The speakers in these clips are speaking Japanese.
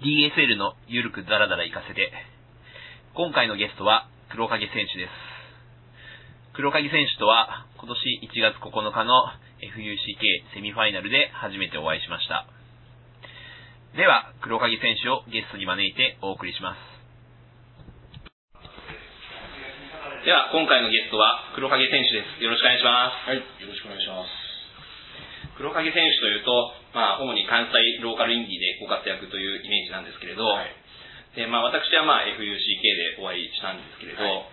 DSL のゆるくダラダラ行かせて。今回のゲストは黒影選手です。黒影選手とは今年1月9日の FUCK セミファイナルで初めてお会いしました。では、黒影選手をゲストに招いてお送りします。では、今回のゲストは黒影選手です。よろしくお願いします。はい、よろしくお願いします。黒影選手というと、まあ、主に関西ローカルインディーでご活躍というイメージなんですけれど、はい。でまあ、私は、まあ、FUCK でお会いしたんですけれど、は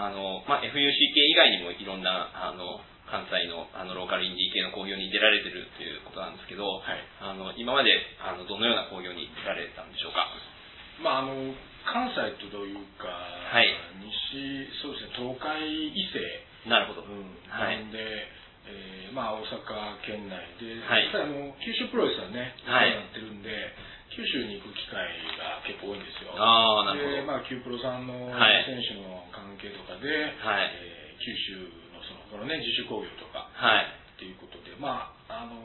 い。あのまあ、FUCK 以外にもいろんなあの関西のあのローカルインディー系の興行に出られてるということなんですけど、はい。あの今まであのどのような興行に出られたんでしょうか？まあ、あの、関西というか、い。西、そうですね、東海以西、なるほど。うん、はいえーまあ、大阪県内で、はい実際あの九州プロレスはね、はいそうなってるんで、九州に行く機会が結構多いんですよ。ああ、なるほど。で、まあ、キュープロさんのはい選手の関係とかで、はいえー九州のその他のね、自主興行とか、はい。っていうことで、まあ、あの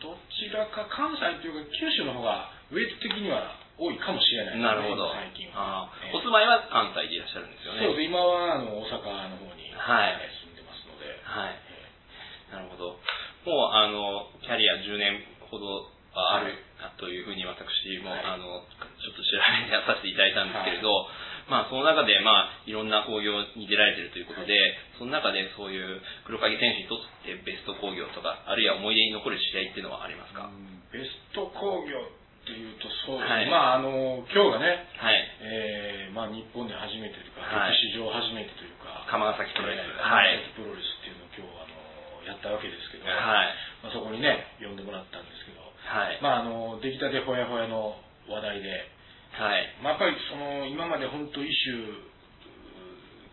どちらか関西というか九州の方がウェイト的には多いかもしれないですね、なるほど。最近は。あーええお住まいは関西でいらっしゃるんですよね。そうです、今はあの大阪の方に、はいえー住んでますので、はい。えなるほど。もう、あの、キャリア10年ほどはあるはというふうに私も、はい。あの、ちょっと調べさせていただいたんですけれど、まあ、その中で、まあ、いろんな興行に出られているということで、その中でそういう黒影選手にとってベスト興行とか、あるいは思い出に残る試合っていうのはありますか、うんベスト工業っていうと、そうですね、はい。まあ、あの今日がね、はい。えーまあ、日本で初めてというか、はい歴史上初めてというか、釜ヶ崎プロレス。えーはい。プロレスっていうのを今日あのやったわけですけど、はい。まあ、そこにね、呼んでもらったんですけど、はい。まあ、あの出来たてほやほやの話題で、はい。まあ、やっぱりその今まで本当一種う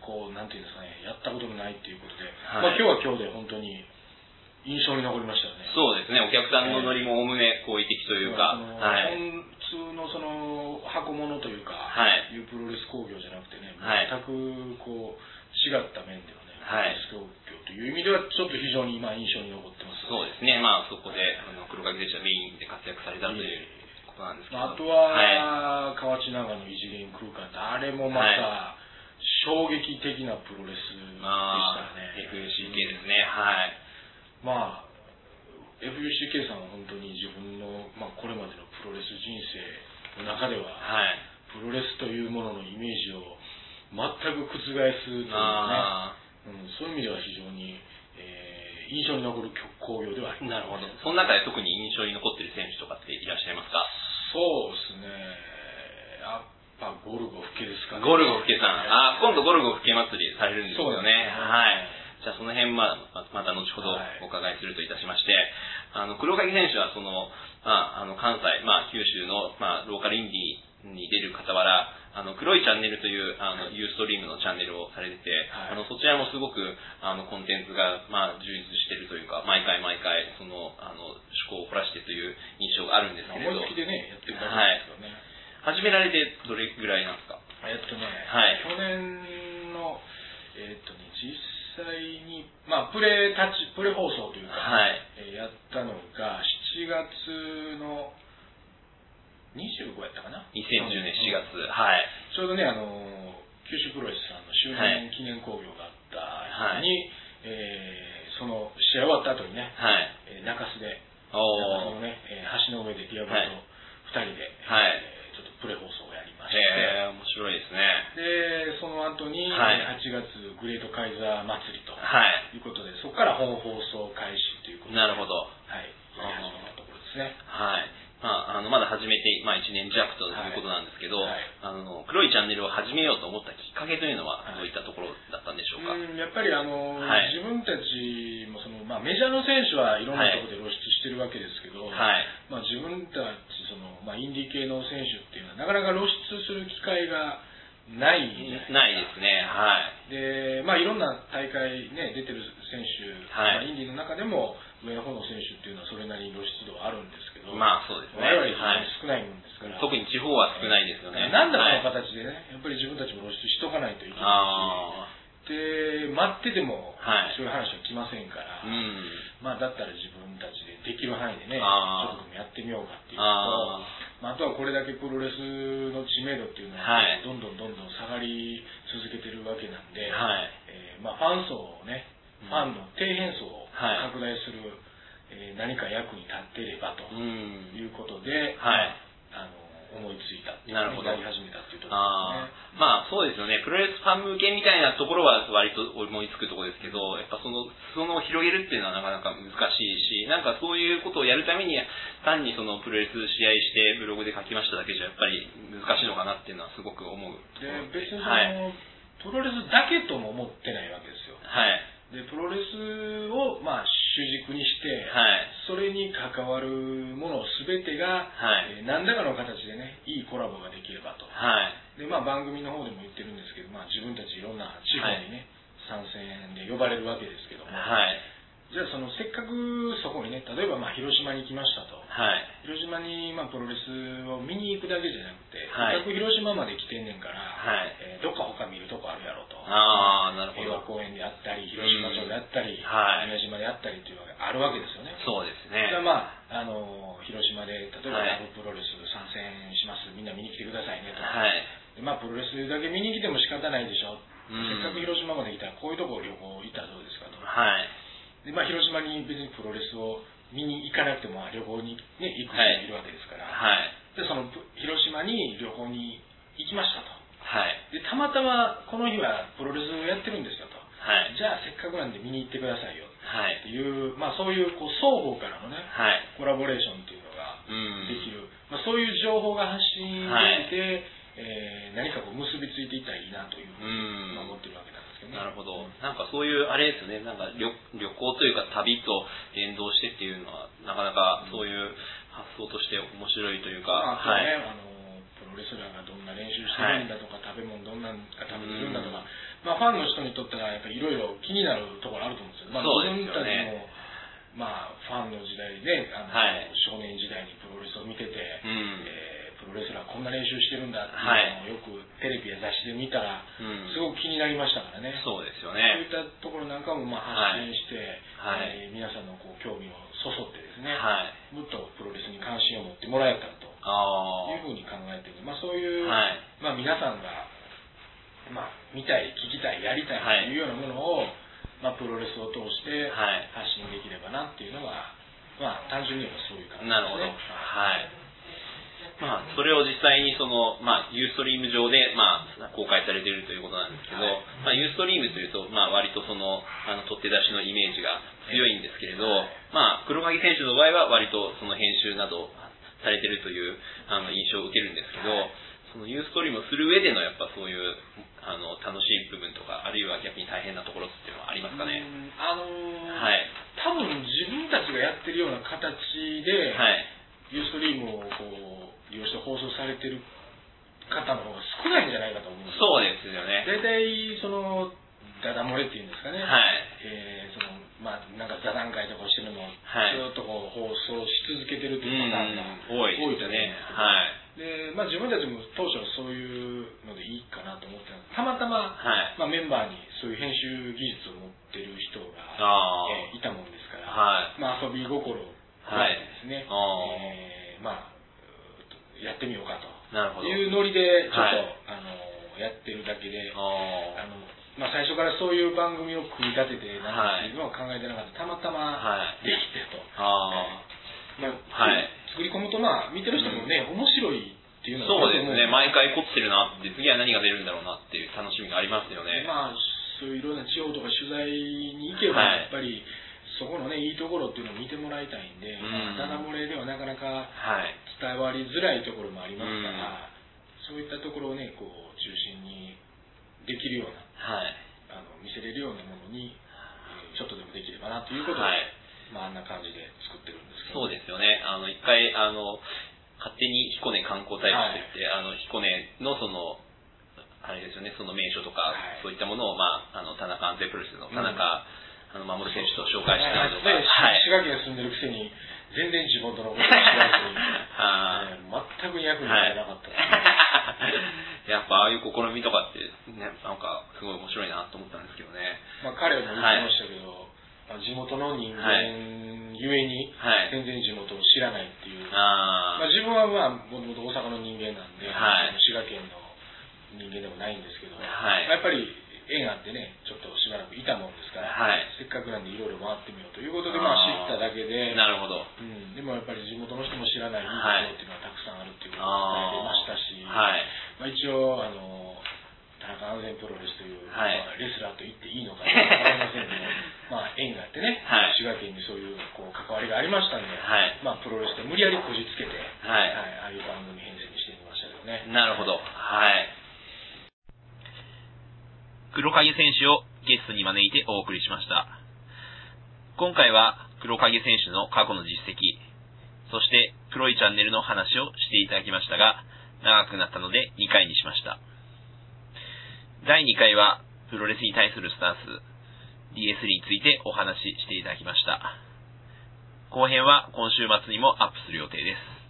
ーこうなんていうんですかねやったことのないっていうことで、はいまあ、今日は今日で本当に印象に残りましたよね。そうですね。お客さんのノリもおおむね好意的というか、はい。普通のその箱物というか、はいいうプロレス工業じゃなくてね、はい全くこう違った面ではね、はいプロレス工業という意味ではちょっと非常に今印象に残ってます。そうですね。まあ、そこで、あの、黒影選手はメインで活躍されたということなんですけど。まあ、あとはい。は、河内長野異次元空間ってあれもまた、衝撃的なプロレスでしたまあ、ね。FUCK ですね。はい。まあ、FUCK さんは本当に自分の、まあ、これまでのプロレス人生の中では、はい。プロレスというもののイメージを全く覆すというかあね、うん、そういう意味では非常に、えー印象に残る興行ではありあ、ます。なるほど。その中で特に印象に残っている選手とかっていらっしゃいますか？そうですね。やっぱゴルゴフケですかね。ゴルゴフケさん。ああ、今度ゴルゴフケ祭りされるんですよね。ねはい。じゃあその辺まままた後ほどはいお伺いするといたしまして、あの、黒影選手はその、まあ、あの、関西、まあ、九州の、まあ、ローカルインディーに出る傍ら、あの、黒いチャンネルという、あの、ユーストリームのチャンネルをされてて、はい。あの、そちらもすごく、あの、コンテンツが、まあ、充実してるというか、毎回毎回、その、あの、趣向を凝らしてという印象があるんですけれど、思いつきでね、やってる感じですよね。始められてどれぐらいなんですか？えっとね、はい。去年の、えっとね、実際に、まあ、プレタッチ、プレ放送というか、はい。えーやったのが、7月の25やったかな。2010年4月。うんはい。ちょうどね、あの、九州プロレスさんの周年記念興行があった日に、えーその試合終わった後にね、はい。えー中洲で、中。洲のね、えー橋の上でディアブロはいと2人で、はいえーちょっとプレ放送をやりまして、へえ、面白いですね。で、その後に、はい8月グレートカイザー祭りとはい。いうことで、そこから本放送開始ということで、なるほど。はい、やり始めたところですね。はい。まあ、あの、まだ始めて、まあ、1年弱ということなんですけど、はいあの、黒いチャンネルを始めようと思ったきっかけというのは、はいどういったところだったんでしょうか？うんやっぱりあの、はい自分たちもその、まあ、メジャーの選手はいろんなところで露出してるわけですけど、はい。まあ、自分たちその、まあ、インディー系の選手っていうのはなかなか露出する機会がないないですね。はい。で、まあ、いろんな大会、ね、出てる選手、はいまあ、インディーの中でも上の方の選手っていうのはそれなりに露出度はあるんですけど、まあ、そうですね。我々少ないもんですから、特に地方は少ないですよね。なんだこのはい形でね、やっぱり自分たちも露出しとかないといけないあし、で、待ってても、はい。そういう話は来ませんから、あ。うん。まあ、だったら自分たちでできる範囲でね、ちょっとでもやってみようかっていうのと、あまあ、あととはこれだけプロレスの知名度っていうのは、はい。どんどんどんどん下がり続けてるわけなんで、はい。えーまあ、ファン層をね、うん。ファンの底辺層をはい拡大する、えー何か役に立ってればとうん。いうことで、はいまあ、あの思いついたなるほどやり始めたっていうところあですね。あ、まあそうですよね。プロレスファン向けみたいなところは割と思いつくところですけど、やっぱその、その広げるっていうのはなかなか難しいし、なんかそういうことをやるために、単にそのプロレス試合してブログで書きましただけじゃやっぱり難しいのかなっていうのはすごく思うところで別にその、はい。プロレスだけとも思ってないわけですよ。はい。でプロレスを、まあ、主軸にして、はい。それに関わるもの全てが、はい。えー何らかの形でねいいコラボができればとはい。で、まあ、番組の方でも言ってるんですけど、まあ、自分たちいろんな地方にね、参戦で呼ばれるわけですけども、はい。じゃあそのせっかくそこにね例えばまあ広島に来ましたとはい。広島にまあプロレスを見に行くだけじゃなくて、はいせっかく広島まで来てんねんから、はい。えーどっか他見るとこあるやろとああ、なるほ平和ど。公園であったり広島町であったり、はい宮島であったりっていうのがあるわけですよねそうですじゃあね。まあ、あの広島で例えばはいラブプロレス参戦しますみんな見に来てくださいねと、はい。でまあ、プロレスだけ見に来ても仕方ないでしょ、うんせっかく広島まで来たらこういうとこ旅行行ったらどうですかとはい。で、まあ、広島に別にプロレスを見に行かなくてもまあ旅行に、ね、行く人もいるわけですから、はい。でそのぷ広島に旅行に行きましたとはい。でたまたまこの日はプロレスをやってるんですよとはい。じゃあせっかくなんで見に行ってくださいよはいって。いう、まあ、そういうこう双方からのねはい。コラボレーションっていうのがうん。できる、まあ、そういう情報が発信できて、えー何かこう結びついていったらいいなというふうにうん思ってるわけなんですけどね。なるほど。なんかそういう、あれですよね、なんか旅旅行というか旅と連動してっていうのは、なかなかそういう発想として面白いというか、まあ、あとはい。のプロレスラーがどんな練習してるんだとか、食べ物どんな食べてるんだとか、まあ、ファンの人にとってはやっぱりいろいろ気になるところあると思うんですよ。まあ、そうですよねも、まあ、ファンの時代ね、あのはい少年時代にプロレスを見てて、うん。えープロレスラーこんな練習してるんだってはいいうのをよくテレビや雑誌で見たら、うんすごく気になりましたからね。そうですよそうねい。ったところなんかもまあ発信して、はいえー皆さんのこう興味をそそってですね、はい。もっとプロレスに関心を持ってもらえたらとあいうふうに考えてる、まあ、そういう、はいまあ、皆さんが、まあ、見たい、聞きたい、やりたいというようなものを、まあ、プロレスを通してはい発信できればなっていうのが、まあ、単純に言えばそういう感あ。じなるほど。ですね。はい。まあ、それを実際にその、まあ、ユーストリーム上で、まあ、公開されているということなんですけど、はいまあ、ユーストリームというと、まあ、割とその、あの、取って出しのイメージが強いんですけれど、はいまあ、黒鍵選手の場合は割とその編集などされているという、あの、印象を受けるんですけど、はいそのユーストリームをする上でのやっぱそういう、あの、楽しい部分とか、あるいは逆に大変なところっていうのはありますかね？うんあのーはい。多分自分たちがやってるような形で、はい。ユーストリームをこう放送されてる方の方が少ないんじゃないかと思うんですそうですよね。大体そのダダ漏れっていうんですかね、はい。えーそのまあなんか座談会とかをしてるのをはいずっとこう放送し続けてるとういうパターンがん、多いですよね。はい。で、まあ、自分たちも当初はそういうのでいいかなと思ってたたまたま、はい。まあ、メンバーにそういう編集技術を持ってる人が、あえーいたもんですから、はい。まあ、遊び心を加えてですね、あえーまあ、やってみようかと。なるほど。いうノリでちょっと、はい。あのやってるだけで、ああのまあ、最初からそういう番組を組み立ててなんていうのは考えてなかった、たまたまはい。できてと、あ。あまあはい。作り込むと、まあ、見てる人もね、面白いっていうあ。のはそうですね。毎回凝ってるなって、次は何が出るんだろうなっていう楽しみがありますよね。まあ、そういういろんな地方とか取材に行けば、はい。やっぱりそこのね、いいところっていうのを見てもらいたいんで、ダダ漏れではなかなかはい。伝わりづらいところもありますかうんら、そういったところをね、こう、中心にできるような、はい。あの見せれるようなものに、えーちょっとでもできればなということで、はい。まあ、あんな感じで作ってるんですけど、そうですよね。あの、一回、あの、勝手に彦根観光大使って言って、あの、彦根のその、あれですよね、その名所とか、はい。そういったものを、まあ、あの、田中安全プロレスの田中、あの、守選手と紹介したりとか、ねはい。滋賀県住んでるくせに、全然地元のことを知らずに、あーえー全く役に立てなかった。やっぱああいう試みとかってね、なんかすごい面白いなと思ったんですけどね。まあ、彼も言ってましたけど、まあ地元の人間ゆえに、はい。全然地元を知らないっていう。あまあ、自分はまあもともと大阪の人間なんで、はい。滋賀県の人間でもないんですけど、はい。まあやっぱり縁あってねちょっとしばらくいたもんですから、はいせっかくなんでいろいろ回ってみようということでまあ知っただけでなるほど。うん、でもやっぱり地元の人も知らないいいとこはいろっていうのはたくさんあるっていうことを伝えてましたし、はい。まあ、一応あの田中安全プロレスという、はいまあ、レスラーと言っていいのかわかりませんけど まあ縁があってね、はい滋賀県にそういうこう関わりがありましたんで、はいまあ、プロレスと無理やりこじつけて、はいああいう番組編成にしてみましたけどね。なるほど。はい。黒影選手をゲストに招いてお送りしました。今回は黒影選手の過去の実績、そして黒いチャンネルの話をしていただきましたが、長くなったので2回にしました。第2回はプロレスに対するスタンス、DS についてお話ししていただきました。後編は今週末にもアップする予定です。